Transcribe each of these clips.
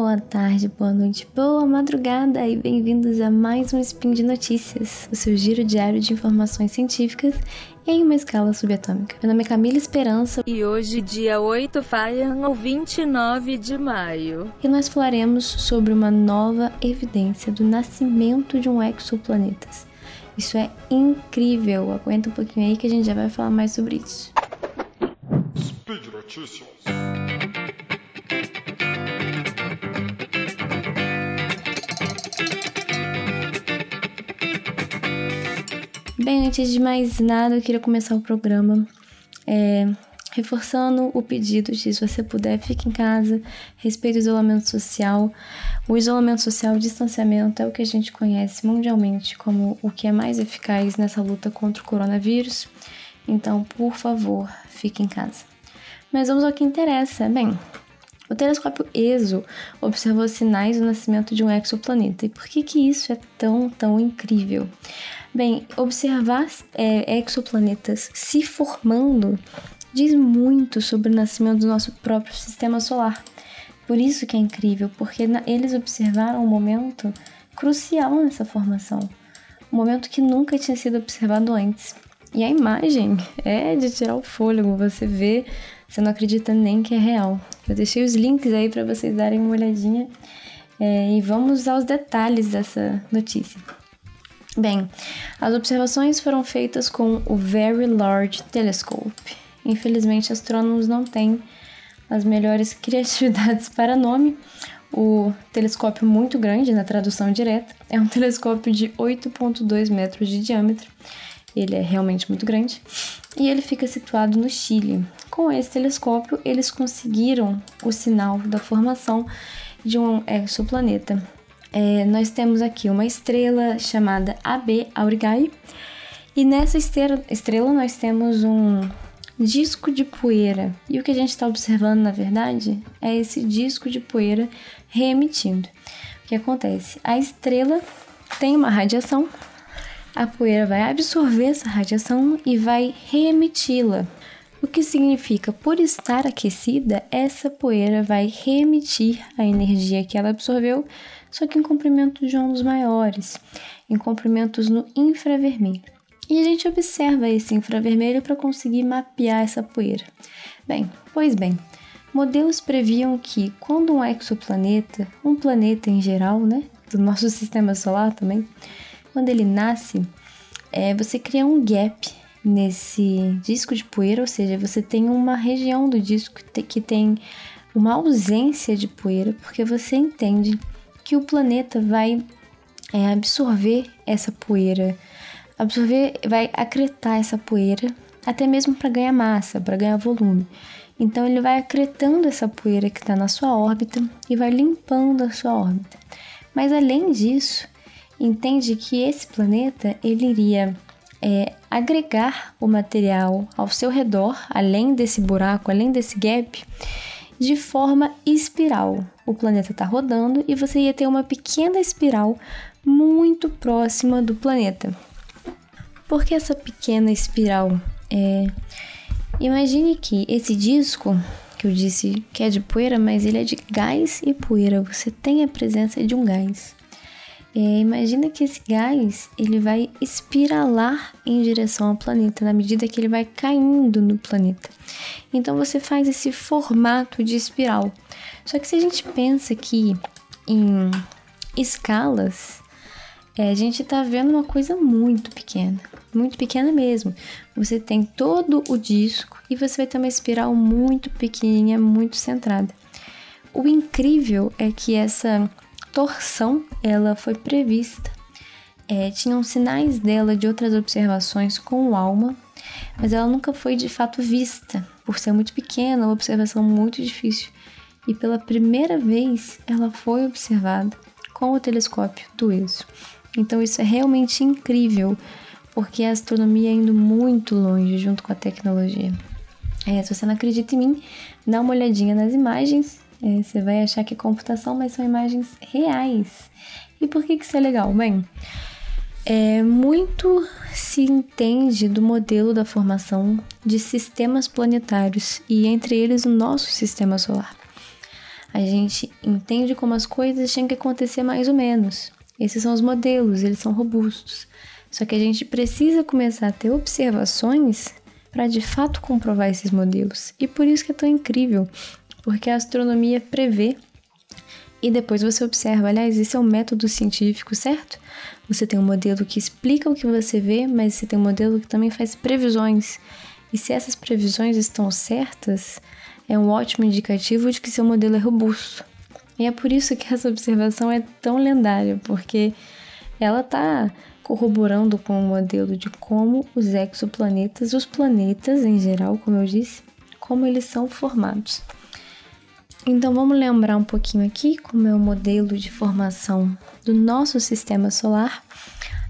boa tarde, boa noite, boa madrugada e bem-vindos a mais um Spin de Notícias, o seu giro diário de informações científicas em uma escala subatômica. Meu nome é Camila Esperança e hoje, dia 8 Faian, ou 29 de maio, e nós falaremos sobre uma nova evidência do nascimento de um exoplaneta. Isso é incrível, aguenta um pouquinho aí que a gente já vai falar mais sobre isso. Speed Notícias. Bem, antes de mais nada, eu queria começar o programa é, reforçando o pedido de se você puder, fique em casa, respeite o isolamento social. O isolamento social, o distanciamento é o que a gente conhece mundialmente como o que é mais eficaz nessa luta contra o coronavírus. Então, por favor, fique em casa. Mas vamos ao que interessa. Bem, o telescópio ESO observou sinais do nascimento de um exoplaneta. E por que, que isso é tão, tão incrível? Bem, observar é, exoplanetas se formando diz muito sobre o nascimento do nosso próprio sistema solar. Por isso que é incrível, porque eles observaram um momento crucial nessa formação, um momento que nunca tinha sido observado antes. E a imagem é de tirar o fôlego, você vê, você não acredita nem que é real. Eu deixei os links aí para vocês darem uma olhadinha é, e vamos aos detalhes dessa notícia. Bem, as observações foram feitas com o Very Large Telescope. Infelizmente, astrônomos não têm as melhores criatividades para nome. O telescópio muito grande, na tradução direta, é um telescópio de 8,2 metros de diâmetro. Ele é realmente muito grande. E ele fica situado no Chile. Com esse telescópio, eles conseguiram o sinal da formação de um exoplaneta é, nós temos aqui uma estrela chamada AB Aurigae, e nessa estrela, estrela nós temos um disco de poeira. E o que a gente está observando, na verdade, é esse disco de poeira reemitindo. O que acontece? A estrela tem uma radiação, a poeira vai absorver essa radiação e vai reemiti-la. O que significa, por estar aquecida, essa poeira vai reemitir a energia que ela absorveu só que em comprimentos de ondas maiores, em comprimentos no infravermelho. E a gente observa esse infravermelho para conseguir mapear essa poeira. Bem, pois bem, modelos previam que quando um exoplaneta, um planeta em geral, né, do nosso sistema solar também, quando ele nasce, é, você cria um gap nesse disco de poeira, ou seja, você tem uma região do disco que tem uma ausência de poeira, porque você entende que o planeta vai é, absorver essa poeira, absorver, vai acretar essa poeira, até mesmo para ganhar massa, para ganhar volume. Então ele vai acretando essa poeira que está na sua órbita e vai limpando a sua órbita. Mas além disso, entende que esse planeta ele iria é, agregar o material ao seu redor, além desse buraco, além desse gap, de forma espiral. O planeta está rodando e você ia ter uma pequena espiral muito próxima do planeta. Por que essa pequena espiral? É... Imagine que esse disco, que eu disse que é de poeira, mas ele é de gás e poeira. Você tem a presença de um gás. É, imagina que esse gás ele vai espiralar em direção ao planeta na medida que ele vai caindo no planeta. Então você faz esse formato de espiral. Só que se a gente pensa aqui em escalas, é, a gente está vendo uma coisa muito pequena, muito pequena mesmo. Você tem todo o disco e você vai ter uma espiral muito pequenininha, muito centrada. O incrível é que essa torção ela foi prevista. É, tinham sinais dela de outras observações com alma, mas ela nunca foi de fato vista, por ser muito pequena, uma observação muito difícil. E pela primeira vez ela foi observada com o telescópio do ESO. Então isso é realmente incrível, porque a astronomia é indo muito longe junto com a tecnologia. É, se você não acredita em mim, dá uma olhadinha nas imagens é, você vai achar que é computação, mas são imagens reais. E por que, que isso é legal? Bem, é, muito se entende do modelo da formação de sistemas planetários e entre eles o nosso sistema solar. a gente entende como as coisas têm que acontecer mais ou menos. Esses são os modelos, eles são robustos. Só que a gente precisa começar a ter observações para de fato comprovar esses modelos. E por isso que é tão incrível, porque a astronomia prevê e depois você observa. Aliás, esse é um método científico, certo? Você tem um modelo que explica o que você vê, mas você tem um modelo que também faz previsões. E se essas previsões estão certas, é um ótimo indicativo de que seu modelo é robusto. E é por isso que essa observação é tão lendária, porque ela está corroborando com o modelo de como os exoplanetas, os planetas em geral, como eu disse, como eles são formados. Então vamos lembrar um pouquinho aqui como é o modelo de formação do nosso sistema solar.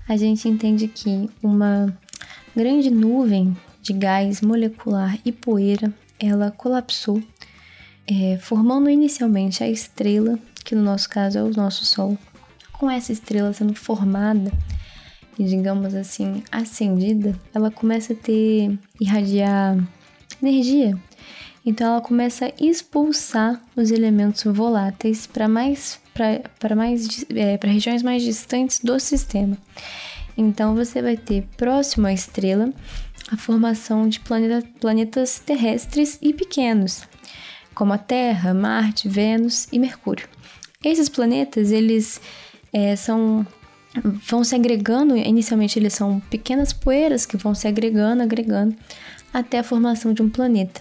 A gente entende que uma grande nuvem de gás molecular e poeira, ela colapsou, é, formando inicialmente a estrela, que no nosso caso é o nosso Sol. Com essa estrela sendo formada e, digamos assim, acendida, ela começa a ter irradiar energia então ela começa a expulsar os elementos voláteis para mais para mais é, para regiões mais distantes do sistema. Então você vai ter próximo à estrela a formação de planeta, planetas terrestres e pequenos, como a Terra, Marte, Vênus e Mercúrio. Esses planetas eles é, são vão se agregando. Inicialmente eles são pequenas poeiras que vão se agregando, agregando até a formação de um planeta.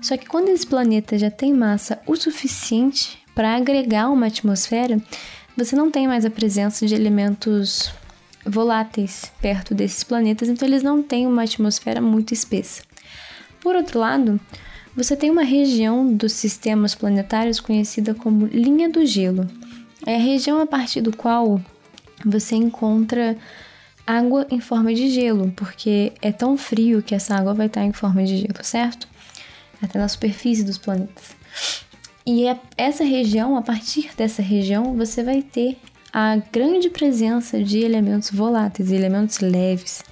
Só que quando esse planeta já tem massa o suficiente para agregar uma atmosfera, você não tem mais a presença de elementos voláteis perto desses planetas, então eles não têm uma atmosfera muito espessa. Por outro lado, você tem uma região dos sistemas planetários conhecida como linha do gelo. É a região a partir do qual você encontra água em forma de gelo, porque é tão frio que essa água vai estar em forma de gelo, certo? Até na superfície dos planetas. E é essa região, a partir dessa região, você vai ter a grande presença de elementos voláteis, elementos leves.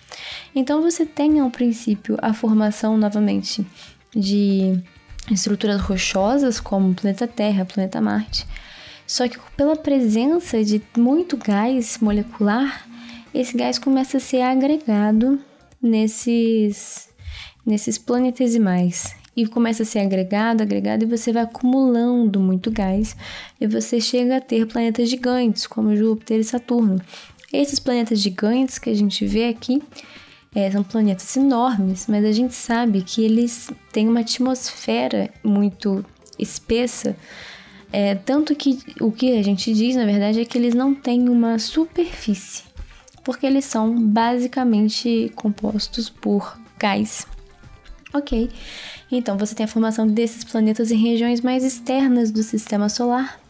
Então você tem ao princípio a formação novamente de estruturas rochosas como o planeta Terra, o planeta Marte. Só que pela presença de muito gás molecular, esse gás começa a ser agregado nesses, nesses planetesimais. E começa a ser agregado, agregado, e você vai acumulando muito gás, e você chega a ter planetas gigantes, como Júpiter e Saturno. Esses planetas gigantes que a gente vê aqui é, são planetas enormes, mas a gente sabe que eles têm uma atmosfera muito espessa, é, tanto que o que a gente diz, na verdade, é que eles não têm uma superfície porque eles são basicamente compostos por gás. Ok, então você tem a formação desses planetas em regiões mais externas do sistema solar.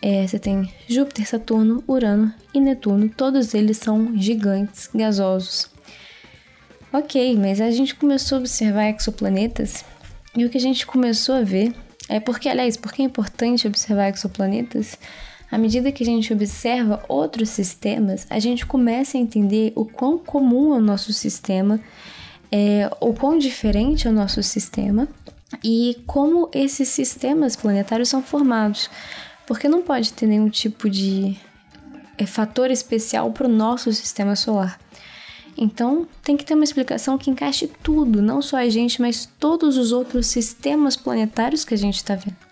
É, você tem Júpiter, Saturno, Urano e Netuno, todos eles são gigantes gasosos. Ok, mas a gente começou a observar exoplanetas e o que a gente começou a ver é porque, aliás, porque é importante observar exoplanetas à medida que a gente observa outros sistemas, a gente começa a entender o quão comum é o nosso sistema, é, o quão diferente é o nosso sistema e como esses sistemas planetários são formados. Porque não pode ter nenhum tipo de é, fator especial para o nosso sistema solar. Então, tem que ter uma explicação que encaixe tudo, não só a gente, mas todos os outros sistemas planetários que a gente está vendo.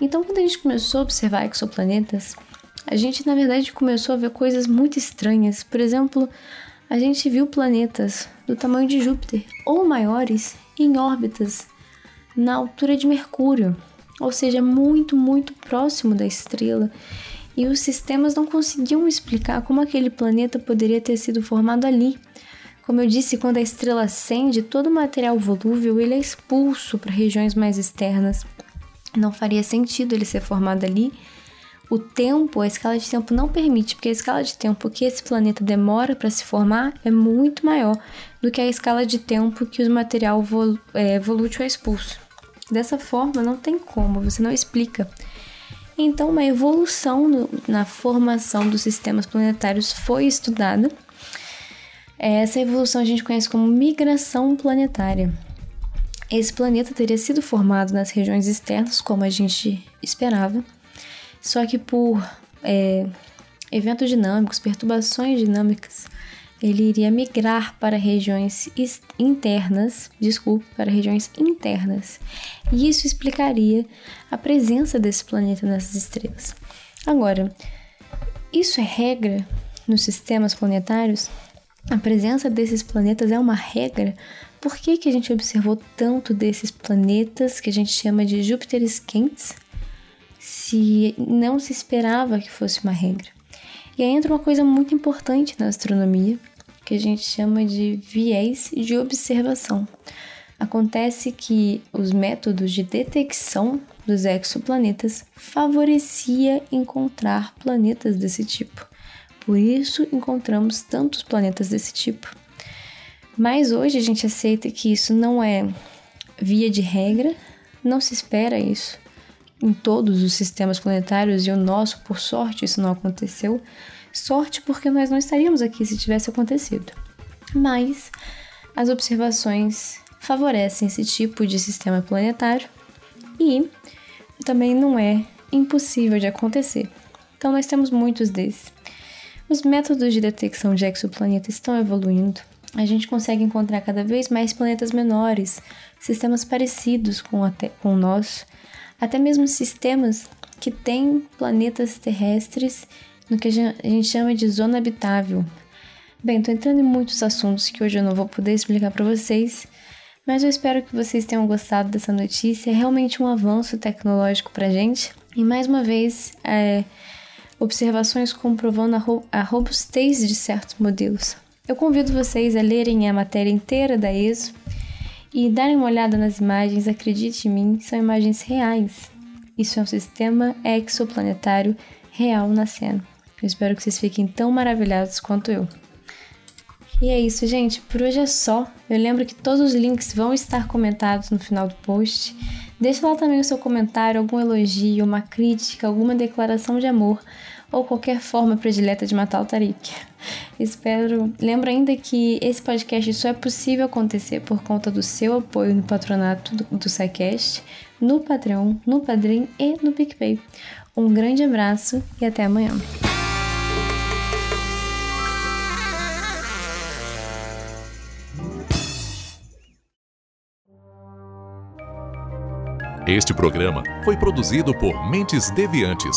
Então, quando a gente começou a observar exoplanetas, a gente na verdade começou a ver coisas muito estranhas. Por exemplo, a gente viu planetas do tamanho de Júpiter ou maiores em órbitas na altura de Mercúrio, ou seja, muito, muito próximo da estrela. E os sistemas não conseguiam explicar como aquele planeta poderia ter sido formado ali. Como eu disse, quando a estrela acende, todo o material volúvel ele é expulso para regiões mais externas não faria sentido ele ser formado ali. O tempo, a escala de tempo não permite, porque a escala de tempo que esse planeta demora para se formar é muito maior do que a escala de tempo que o material é, volútil é expulso. Dessa forma, não tem como, você não explica. Então, uma evolução no, na formação dos sistemas planetários foi estudada. Essa evolução a gente conhece como migração planetária. Esse planeta teria sido formado nas regiões externas, como a gente esperava, só que por é, eventos dinâmicos, perturbações dinâmicas, ele iria migrar para regiões internas, desculpe, para regiões internas. E isso explicaria a presença desse planeta nessas estrelas. Agora, isso é regra nos sistemas planetários? A presença desses planetas é uma regra? Por que, que a gente observou tanto desses planetas que a gente chama de Júpiteres quentes se não se esperava que fosse uma regra? E aí entra uma coisa muito importante na astronomia, que a gente chama de viés de observação. Acontece que os métodos de detecção dos exoplanetas favorecia encontrar planetas desse tipo. Por isso encontramos tantos planetas desse tipo. Mas hoje a gente aceita que isso não é via de regra, não se espera isso em todos os sistemas planetários e o nosso, por sorte, isso não aconteceu. Sorte porque nós não estaríamos aqui se tivesse acontecido. Mas as observações favorecem esse tipo de sistema planetário e também não é impossível de acontecer. Então nós temos muitos desses. Os métodos de detecção de exoplanetas estão evoluindo. A gente consegue encontrar cada vez mais planetas menores, sistemas parecidos com, com o nosso, até mesmo sistemas que têm planetas terrestres no que a gente chama de zona habitável. Bem, tô entrando em muitos assuntos que hoje eu não vou poder explicar para vocês, mas eu espero que vocês tenham gostado dessa notícia. É realmente um avanço tecnológico pra gente. E mais uma vez, é, observações comprovando a, ro a robustez de certos modelos. Eu convido vocês a lerem a matéria inteira da ESO e darem uma olhada nas imagens, acredite em mim, são imagens reais. Isso é um sistema exoplanetário real nascendo. Eu espero que vocês fiquem tão maravilhados quanto eu. E é isso, gente. Por hoje é só. Eu lembro que todos os links vão estar comentados no final do post. Deixe lá também o seu comentário, algum elogio, uma crítica, alguma declaração de amor ou qualquer forma predileta de matar o Tarik. Espero. Lembro ainda que esse podcast só é possível acontecer por conta do seu apoio no patronato do, do SciCast, no Patreon, no Padrim e no PicPay. Um grande abraço e até amanhã. Este programa foi produzido por Mentes Deviantes.